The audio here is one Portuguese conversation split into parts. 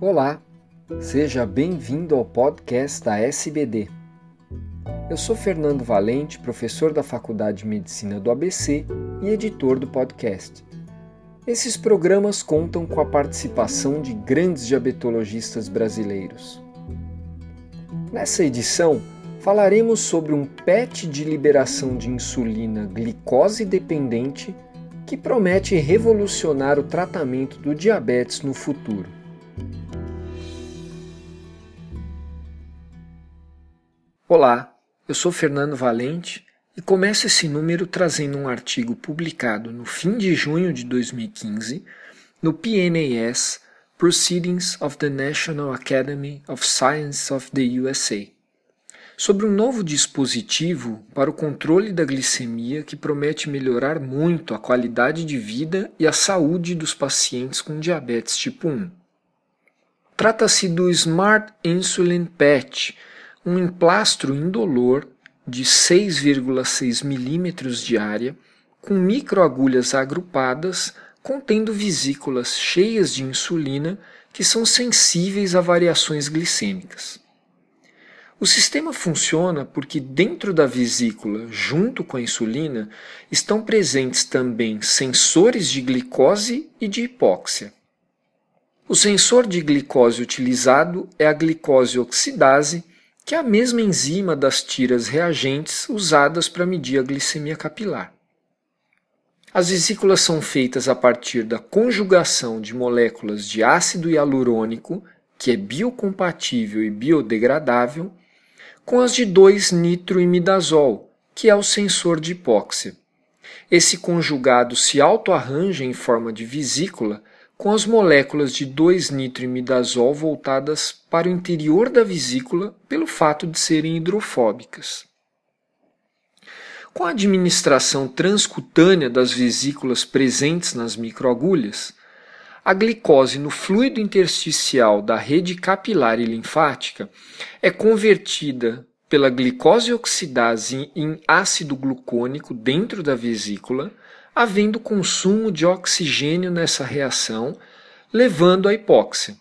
Olá, seja bem-vindo ao podcast da SBD. Eu sou Fernando Valente, professor da Faculdade de Medicina do ABC e editor do podcast. Esses programas contam com a participação de grandes diabetologistas brasileiros. Nessa edição, falaremos sobre um PET de liberação de insulina glicose dependente que promete revolucionar o tratamento do diabetes no futuro. Olá, eu sou Fernando Valente e começo esse número trazendo um artigo publicado no fim de junho de 2015 no PNAS Proceedings of the National Academy of Science of the USA sobre um novo dispositivo para o controle da glicemia que promete melhorar muito a qualidade de vida e a saúde dos pacientes com diabetes tipo 1. Trata-se do Smart Insulin Patch, um emplastro indolor de 6,6 milímetros de área, com microagulhas agrupadas contendo vesículas cheias de insulina que são sensíveis a variações glicêmicas. O sistema funciona porque dentro da vesícula, junto com a insulina, estão presentes também sensores de glicose e de hipóxia. O sensor de glicose utilizado é a glicose oxidase, que é a mesma enzima das tiras reagentes usadas para medir a glicemia capilar. As vesículas são feitas a partir da conjugação de moléculas de ácido hialurônico, que é biocompatível e biodegradável, com as de 2-nitroimidazol, que é o sensor de hipóxia. Esse conjugado se autoarranja em forma de vesícula com as moléculas de 2-nitroimidazol voltadas para o interior da vesícula pelo fato de serem hidrofóbicas. Com a administração transcutânea das vesículas presentes nas microagulhas, a glicose no fluido intersticial da rede capilar e linfática é convertida pela glicose oxidase em ácido glucônico dentro da vesícula, havendo consumo de oxigênio nessa reação, levando à hipóxia.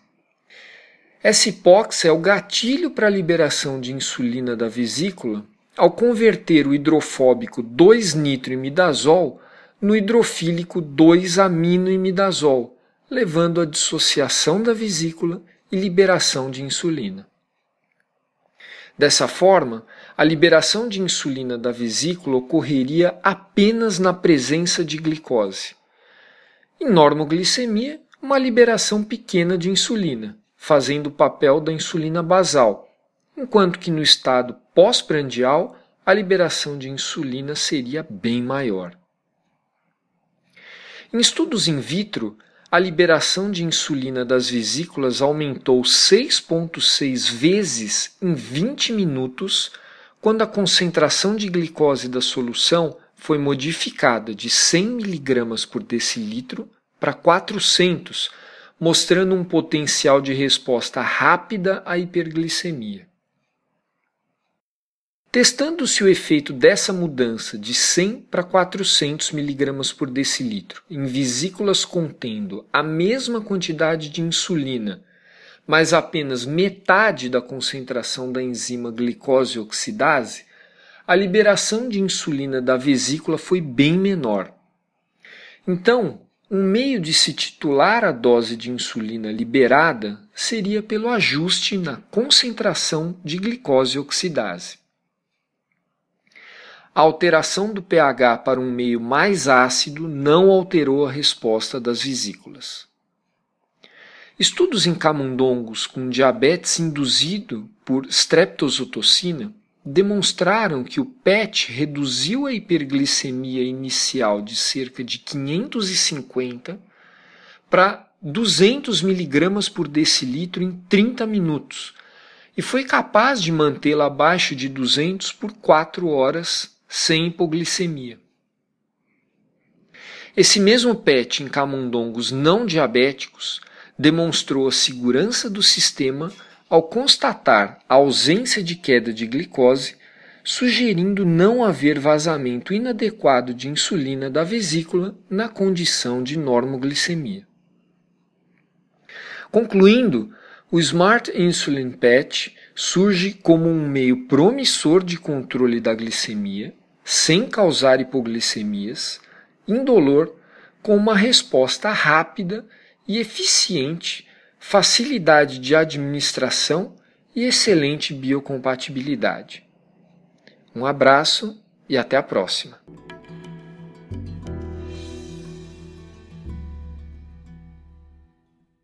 Essa hipóxia é o gatilho para a liberação de insulina da vesícula ao converter o hidrofóbico 2-nitroimidazol no hidrofílico 2-aminoimidazol, levando à dissociação da vesícula e liberação de insulina. Dessa forma, a liberação de insulina da vesícula ocorreria apenas na presença de glicose. Em normoglicemia, uma liberação pequena de insulina, fazendo o papel da insulina basal, enquanto que no estado pós-prandial a liberação de insulina seria bem maior. Em estudos in vitro, a liberação de insulina das vesículas aumentou 6,6 vezes em 20 minutos quando a concentração de glicose da solução foi modificada de 100 mg por decilitro para 400, mostrando um potencial de resposta rápida à hiperglicemia. Testando-se o efeito dessa mudança de 100 para 400 mg por decilitro em vesículas contendo a mesma quantidade de insulina, mas apenas metade da concentração da enzima glicose oxidase, a liberação de insulina da vesícula foi bem menor. Então, um meio de se titular a dose de insulina liberada seria pelo ajuste na concentração de glicose oxidase. A alteração do pH para um meio mais ácido não alterou a resposta das vesículas. Estudos em camundongos com diabetes induzido por streptozotocina demonstraram que o PET reduziu a hiperglicemia inicial de cerca de 550 para 200 mg por decilitro em 30 minutos e foi capaz de mantê-la abaixo de 200 por 4 horas sem hipoglicemia. Esse mesmo PET em camundongos não diabéticos demonstrou a segurança do sistema ao constatar a ausência de queda de glicose, sugerindo não haver vazamento inadequado de insulina da vesícula na condição de normoglicemia. Concluindo, o Smart Insulin Patch surge como um meio promissor de controle da glicemia, sem causar hipoglicemias, indolor, com uma resposta rápida e eficiente, facilidade de administração e excelente biocompatibilidade. Um abraço e até a próxima.